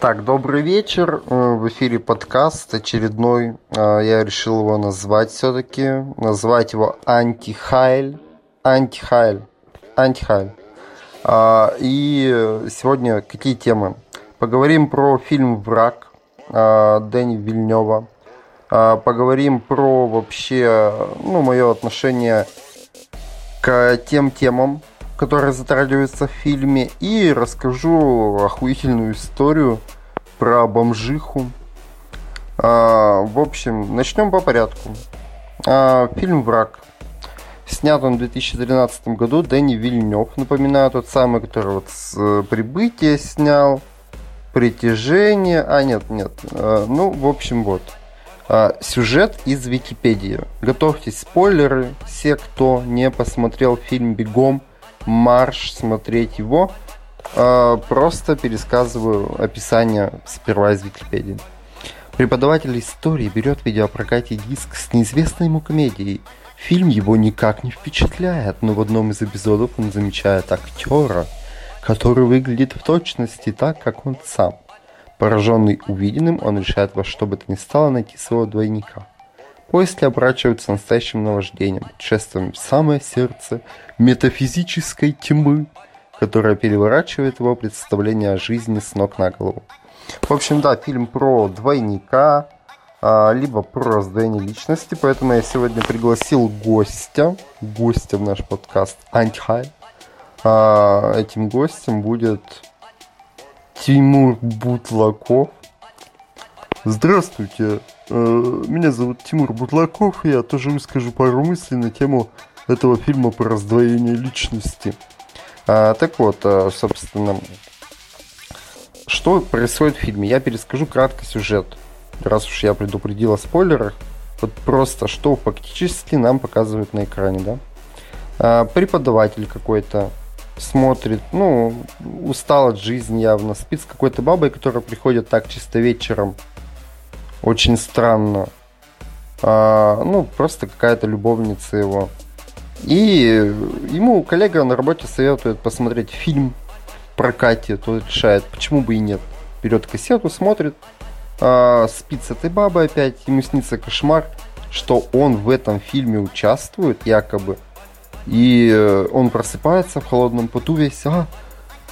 Так, добрый вечер. Э, в эфире подкаст очередной. Э, я решил его назвать все-таки. Назвать его Антихайль. Антихайль. Антихайль. А, и сегодня какие темы? Поговорим про фильм «Враг» э, Дэни Вильнева. Поговорим про вообще, ну, мое отношение к тем темам, которые затрагиваются в фильме, и расскажу охуительную историю про бомжиху. А, в общем, начнем по порядку. А, фильм «Враг». Снят он в 2013 году. Дэнни Вильнев, напоминаю, тот самый, который вот с э, «Прибытия» снял. «Притяжение». А, нет, нет. А, ну, в общем, вот. А, сюжет из Википедии. Готовьтесь спойлеры. Все, кто не посмотрел фильм «Бегом», марш смотреть его. А, просто пересказываю описание сперва из Википедии. Преподаватель истории берет в видеопрокате диск с неизвестной ему комедией. Фильм его никак не впечатляет, но в одном из эпизодов он замечает актера, который выглядит в точности так, как он сам. Пораженный увиденным, он решает во что бы то ни стало найти своего двойника. Поиски оборачиваются настоящим наваждением, шествием в самое сердце метафизической тьмы, которая переворачивает его представление о жизни с ног на голову. В общем, да, фильм про двойника, а, либо про раздвоение личности, поэтому я сегодня пригласил гостя, гостя в наш подкаст Антихай. А, этим гостем будет Тимур Бутлаков. Здравствуйте, э, меня зовут Тимур Бутлаков, и я тоже выскажу пару мыслей на тему этого фильма про раздвоение личности. А, так вот, э, собственно, что происходит в фильме? Я перескажу кратко сюжет. Раз уж я предупредил о спойлерах, вот просто что фактически нам показывают на экране, да? А, преподаватель какой-то смотрит, ну, устал от жизни явно, спит с какой-то бабой, которая приходит так чисто вечером. Очень странно. А, ну, просто какая-то любовница его. И ему коллега на работе советует посмотреть фильм в прокате. Тот решает, почему бы и нет. Берет кассету, смотрит, а, спит с этой бабой опять. Ему снится кошмар, что он в этом фильме участвует якобы. И он просыпается в холодном поту весь, а,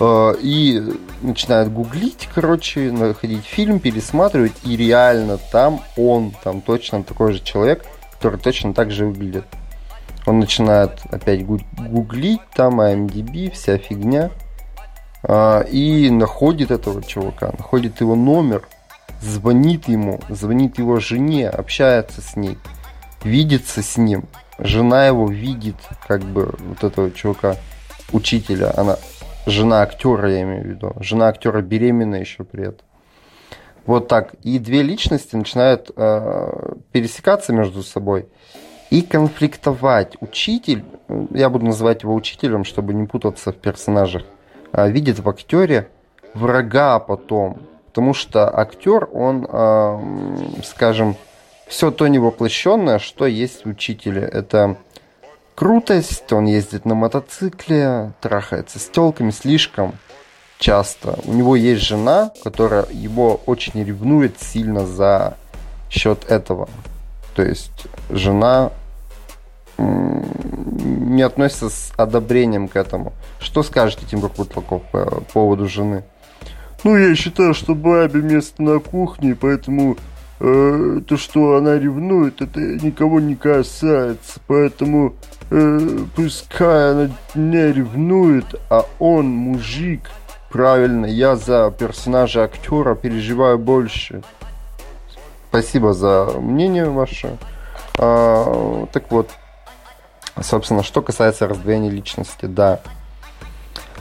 и начинает гуглить, короче, находить фильм, пересматривать, и реально там он, там точно такой же человек, который точно так же выглядит. Он начинает опять гуглить, там IMDb, вся фигня. А, и находит этого чувака, находит его номер, звонит ему, звонит его жене, общается с ней, видится с ним. Жена его видит, как бы, вот этого чувака, учителя. Она жена актера, я имею в виду. Жена актера беременна еще при этом. Вот так. И две личности начинают э, пересекаться между собой и конфликтовать. Учитель, я буду называть его учителем, чтобы не путаться в персонажах, а, видит в актере врага потом. Потому что актер, он, а, скажем, все то невоплощенное, что есть в учителе. Это крутость, он ездит на мотоцикле, трахается с телками слишком часто. У него есть жена, которая его очень ревнует сильно за счет этого. То есть жена не относится с одобрением к этому. Что скажете, Тимур Бутлаков, по поводу жены? Ну, я считаю, что бабе место на кухне, поэтому э, то, что она ревнует, это никого не касается. Поэтому э, пускай она не ревнует, а он мужик. Правильно, я за персонажа актера переживаю больше. Спасибо за мнение ваше. А, так вот, Собственно, что касается раздвоения личности, да.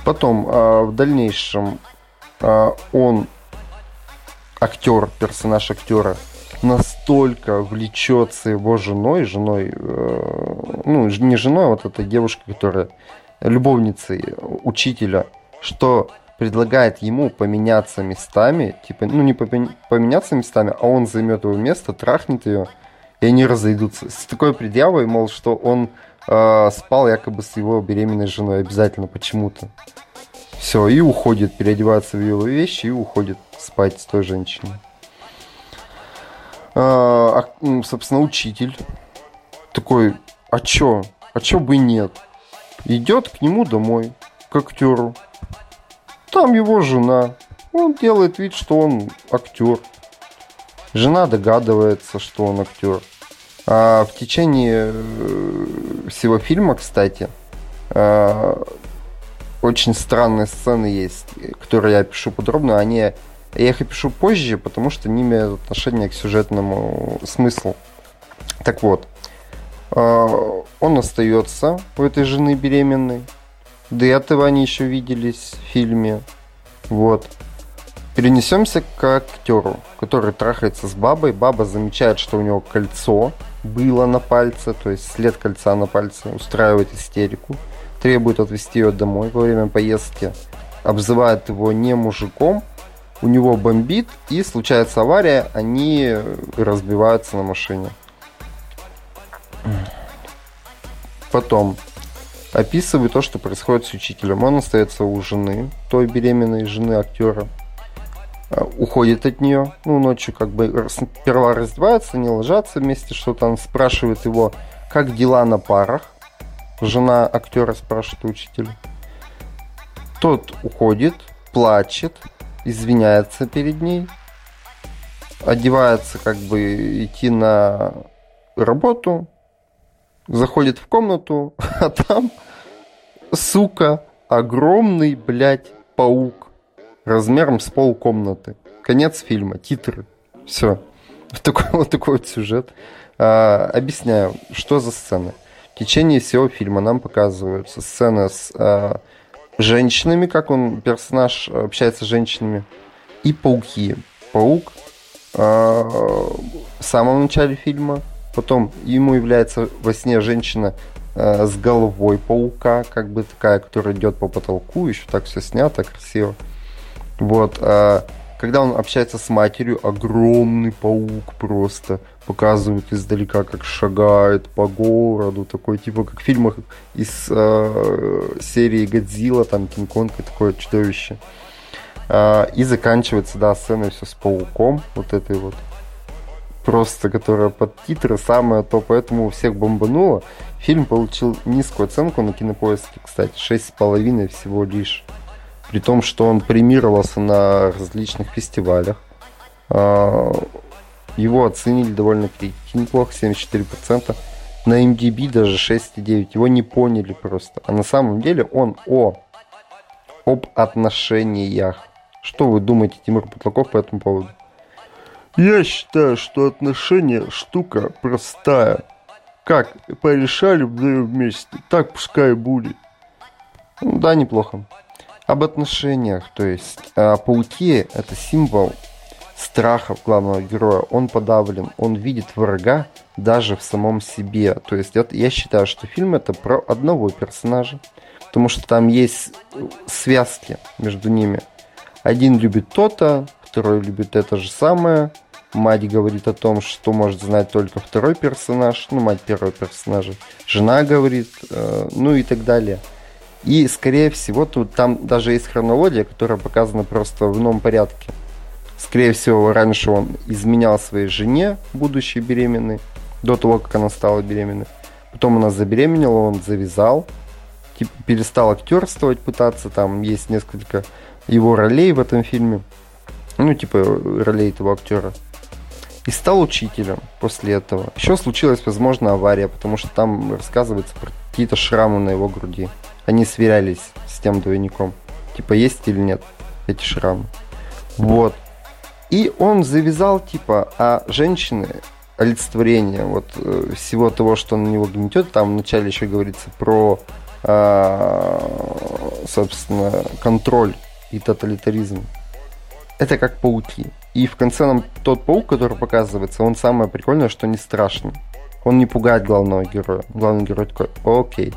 Потом, э, в дальнейшем, э, он, актер, персонаж актера, настолько влечется его женой, женой, э, ну, не женой, а вот этой девушкой, которая любовницей учителя, что предлагает ему поменяться местами, типа, ну, не поменяться местами, а он займет его место, трахнет ее, и они разойдутся. С такой предъявой, мол, что он э, спал якобы с его беременной женой обязательно почему-то. Все, и уходит, переодевается в его вещи и уходит спать с той женщиной. А, а, собственно, учитель такой, а чё? А чё бы нет? Идет к нему домой, к актеру. Там его жена. Он делает вид, что он актер. Жена догадывается, что он актер. А в течение э, всего фильма, кстати, э, очень странные сцены есть, которые я пишу подробно. Они, я их опишу позже, потому что они имеют отношение к сюжетному смыслу. Так вот, э, он остается у этой жены беременной. До этого они еще виделись в фильме. Вот. Перенесемся к актеру, который трахается с бабой. Баба замечает, что у него кольцо было на пальце, то есть след кольца на пальце, устраивает истерику, требует отвезти ее домой во время поездки, обзывает его не мужиком, у него бомбит и случается авария, они разбиваются на машине. Потом описываю то, что происходит с учителем. Он остается у жены, той беременной жены актера. Э, уходит от нее. Ну, ночью как бы сперва раздеваются, не ложатся вместе, что-то он спрашивает его, как дела на парах. Жена актера спрашивает учителя. Тот уходит, плачет, извиняется перед ней, одевается как бы идти на работу, заходит в комнату, а там, сука, огромный, блядь, паук размером с полкомнаты. Конец фильма, титры. Все. Вот такой вот такой вот сюжет. А, объясняю, что за сцены. В течение всего фильма нам показываются сцены с а, женщинами, как он, персонаж общается с женщинами, и пауки. Паук а, в самом начале фильма, потом ему является во сне женщина а, с головой паука, как бы такая, которая идет по потолку, еще так все снято красиво. Вот. Когда он общается с матерью, огромный паук просто показывает издалека, как шагает по городу, такой типа как в фильмах из э, серии Годзилла, там Кинг-Конг и такое чудовище. Э, и заканчивается, да, сцена все с пауком, вот этой вот просто, которая под титры самое то, поэтому всех бомбануло. Фильм получил низкую оценку на кинопоиске, кстати, 6,5 всего лишь при том, что он премировался на различных фестивалях. А, его оценили довольно критики неплохо, 74%. На MDB даже 6,9. Его не поняли просто. А на самом деле он о об отношениях. Что вы думаете, Тимур Потлаков, по этому поводу? Я считаю, что отношения штука простая. Как порешали вдвоем вместе, так пускай будет. Ну, да, неплохо об отношениях. То есть э, пауки это символ страха главного героя. Он подавлен, он видит врага даже в самом себе. То есть это, я считаю, что фильм это про одного персонажа. Потому что там есть связки между ними. Один любит то-то, второй любит это же самое. Мать говорит о том, что может знать только второй персонаж, ну, мать первого персонажа. Жена говорит, э, ну и так далее. И, скорее всего, тут там даже есть хронология, которая показана просто в ином порядке. Скорее всего, раньше он изменял своей жене, будущей беременной, до того, как она стала беременной. Потом она забеременела, он завязал, типа, перестал актерствовать, пытаться. Там есть несколько его ролей в этом фильме. Ну, типа, ролей этого актера. И стал учителем после этого. Еще случилась, возможно, авария, потому что там рассказывается про какие-то шрамы на его груди они сверялись с тем двойником. Типа, есть или нет эти шрамы. Вот. И он завязал, типа, а женщины олицетворение вот э, всего того, что на него гнетет. Там вначале еще говорится про, э, собственно, контроль и тоталитаризм. Это как пауки. И в конце нам тот паук, который показывается, он самое прикольное, что не страшный. Он не пугает главного героя. Главный герой такой, окей.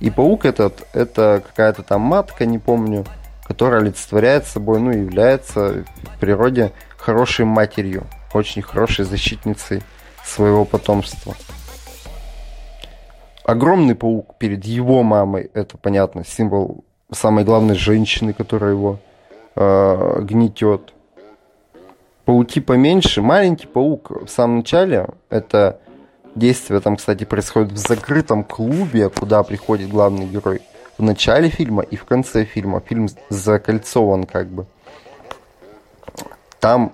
И паук этот, это какая-то там матка, не помню, которая олицетворяет собой, ну, является в природе хорошей матерью, очень хорошей защитницей своего потомства. Огромный паук перед его мамой, это понятно, символ самой главной женщины, которая его э, гнетет. Пауки поменьше. Маленький паук в самом начале, это действие там, кстати, происходит в закрытом клубе, куда приходит главный герой в начале фильма и в конце фильма. Фильм закольцован как бы. Там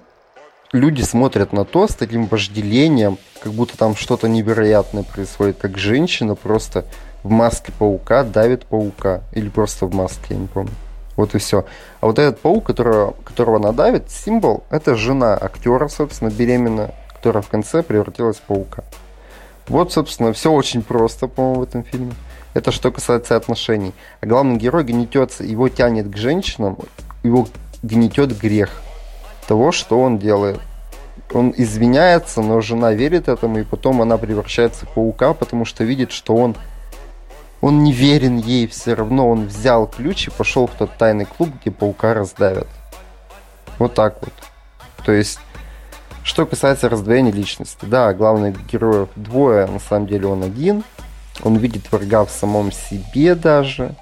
люди смотрят на то с таким вожделением, как будто там что-то невероятное происходит, как женщина просто в маске паука давит паука. Или просто в маске, я не помню. Вот и все. А вот этот паук, которого, которого она давит, символ, это жена актера, собственно, беременная, которая в конце превратилась в паука. Вот, собственно, все очень просто, по-моему, в этом фильме. Это что касается отношений. А главный герой гнетется, его тянет к женщинам, его гнетет грех того, что он делает. Он извиняется, но жена верит этому, и потом она превращается в паука, потому что видит, что он он не верен ей все равно. Он взял ключ и пошел в тот тайный клуб, где паука раздавят. Вот так вот. То есть, что касается раздвоения личности. Да, главных героев двое, на самом деле он один. Он видит врага в самом себе даже.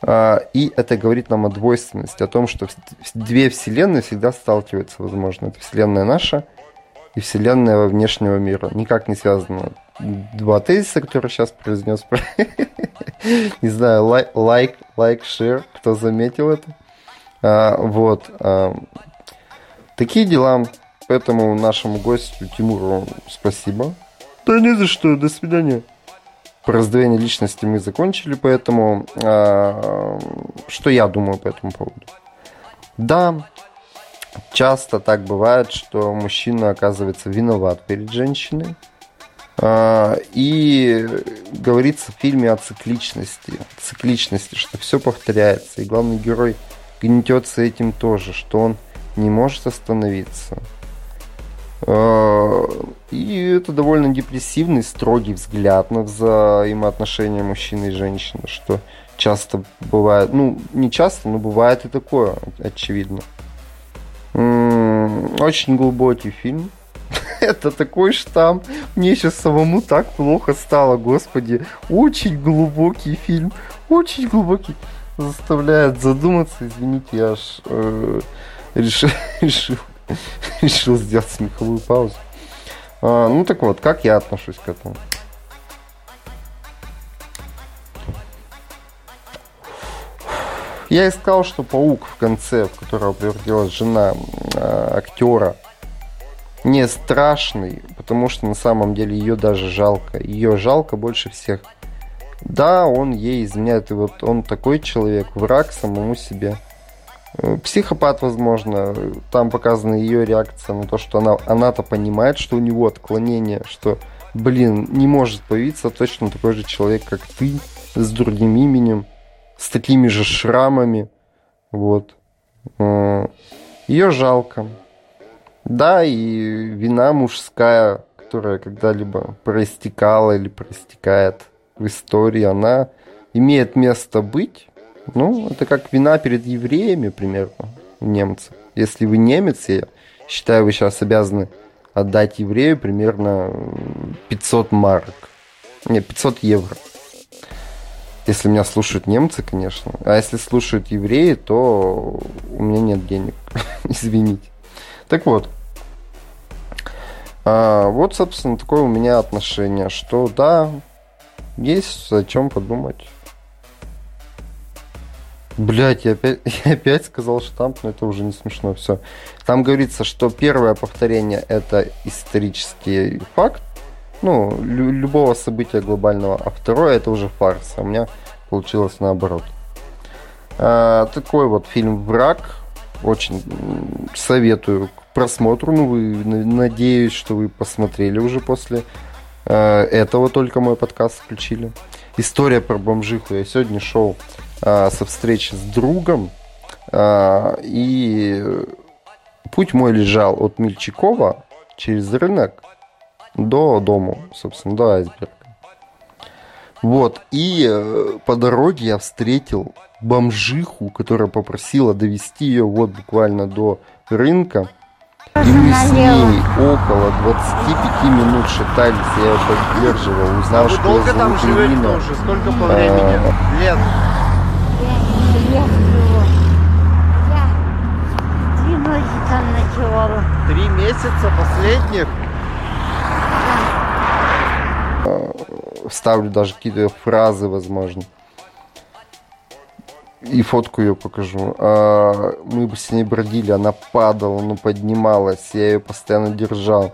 А, и это говорит нам о двойственности, о том, что две вселенные всегда сталкиваются, возможно. Это вселенная наша и вселенная во внешнего мира. Никак не связано два тезиса, которые сейчас произнес. Не знаю, лайк, лайк, шер, кто заметил это. А, вот. А, такие дела. Поэтому нашему гостю Тимуру спасибо. Да не за что, до свидания. Про раздвоение личности мы закончили, поэтому а, что я думаю по этому поводу? Да, часто так бывает, что мужчина оказывается виноват перед женщиной. А, и говорится в фильме о цикличности, цикличности, что все повторяется. И главный герой гнетется этим тоже, что он не может остановиться. А, и это довольно депрессивный, строгий взгляд на взаимоотношения мужчины и женщины, что часто бывает, ну, не часто, но бывает и такое, очевидно. Очень глубокий фильм. Это такой штамп. Мне сейчас самому так плохо стало, господи. Очень глубокий фильм. Очень глубокий. Заставляет задуматься. Извините, я аж э, решил, решил, решил сделать смеховую паузу. А, ну так вот, как я отношусь к этому? Я искал, что паук в конце, в которого превратилась жена э, актера, не страшный, потому что на самом деле ее даже жалко. Ее жалко больше всех. Да, он ей изменяет, и вот он такой человек, враг самому себе. Э, психопат, возможно, там показана ее реакция на то, что она, она-то понимает, что у него отклонение, что, блин, не может появиться точно такой же человек, как ты, с другим именем, с такими же шрамами. Вот. Э, ее жалко. Да, и вина мужская, которая когда-либо проистекала или проистекает в истории, она имеет место быть. Ну, это как вина перед евреями примерно у немцев. Если вы немец, я считаю, вы сейчас обязаны отдать еврею примерно 500 марок. Не, 500 евро. Если меня слушают немцы, конечно. А если слушают евреи, то у меня нет денег. Извините. Так вот. А, вот, собственно, такое у меня отношение, что да, есть о чем подумать. Блять, я опять, я опять сказал штамп, но это уже не смешно. Все. Там говорится, что первое повторение это исторический факт, ну, лю- любого события глобального, а второе это уже фарс. А у меня получилось наоборот. А, такой вот фильм Враг. Очень советую просмотру. Ну, вы, надеюсь, что вы посмотрели уже после э, этого только мой подкаст включили. История про бомжиху. Я сегодня шел со встречи с другом, э, и путь мой лежал от Мельчакова через рынок до дому, собственно, до айсберга. Вот, и э, по дороге я встретил бомжиху, которая попросила довести ее вот буквально до рынка. И мы с ней около 25 минут шатались, я ее поддерживал, узнал, а что долго там живете уже? Сколько по времени? я живу. Я три ночи там ночевала. Три месяца последних? Да. Ставлю даже какие-то фразы, возможно. И фотку ее покажу. А, мы с ней бродили, она падала, но поднималась, я ее постоянно держал.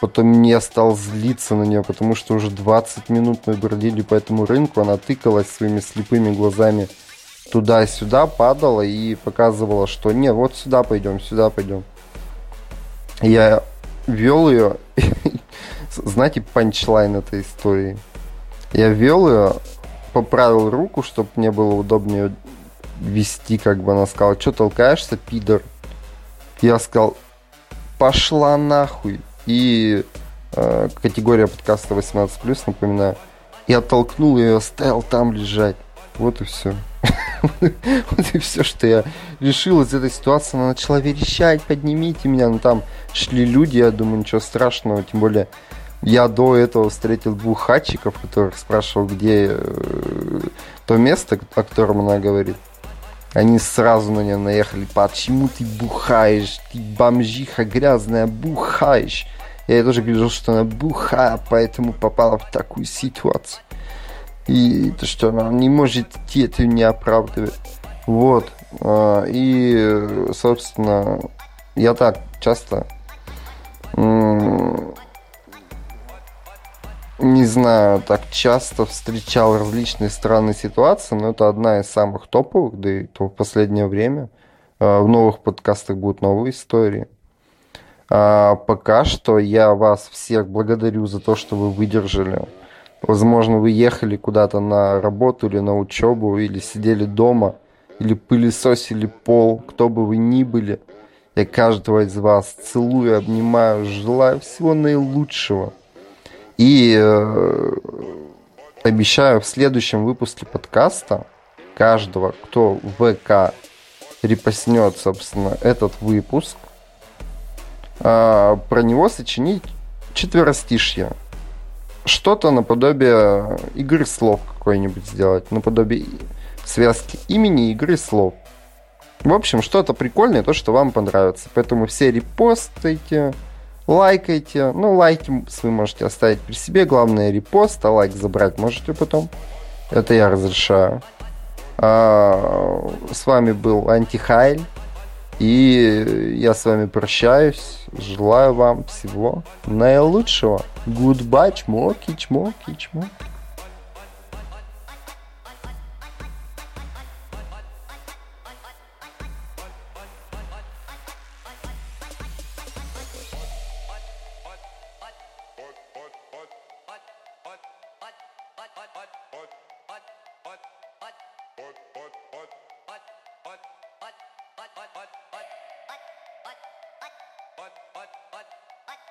Потом мне стал злиться на нее, потому что уже 20 минут мы бродили по этому рынку, она тыкалась своими слепыми глазами туда-сюда, падала и показывала, что не, вот сюда пойдем, сюда пойдем. Я вел ее, знаете, панчлайн этой истории. Я вел ее, поправил руку, чтобы мне было удобнее вести, как бы она сказала, что толкаешься, пидор? Я сказал, пошла нахуй. И э, категория подкаста 18+, напоминаю. Я оттолкнул ее, оставил там лежать. Вот и все. Вот и все, что я решил из этой ситуации. Она начала верещать, поднимите меня. Ну там шли люди, я думаю, ничего страшного. Тем более я до этого встретил двух хатчиков, которых спрашивал, где э, то место, о котором она говорит. Они сразу на нее наехали. Почему ты бухаешь? Ты бомжиха грязная, бухаешь. Я тоже говорил, что она бухая, поэтому попала в такую ситуацию. И то, что она не может идти, это не оправдывает. Вот. А, и, собственно, я так часто не знаю, так часто встречал различные странные ситуации, но это одна из самых топовых, да и то в последнее время. А, в новых подкастах будут новые истории. А пока что я вас всех благодарю за то, что вы выдержали. Возможно, вы ехали куда-то на работу или на учебу, или сидели дома, или пылесосили пол, кто бы вы ни были. Я каждого из вас целую, обнимаю, желаю всего наилучшего – и э, обещаю в следующем выпуске подкаста каждого, кто в ВК репостнет, собственно, этот выпуск, э, про него сочинить четверостишье. Что-то наподобие игры слов какой-нибудь сделать, наподобие связки имени игры слов. В общем, что-то прикольное, то, что вам понравится. Поэтому все репостайте, лайкайте. Ну, лайки вы можете оставить при себе. Главное, репост, а лайк забрать можете потом. Это я разрешаю. А, с вами был Антихайль. И я с вами прощаюсь. Желаю вам всего наилучшего. Goodbye, чмоки, чмоки, чмоки.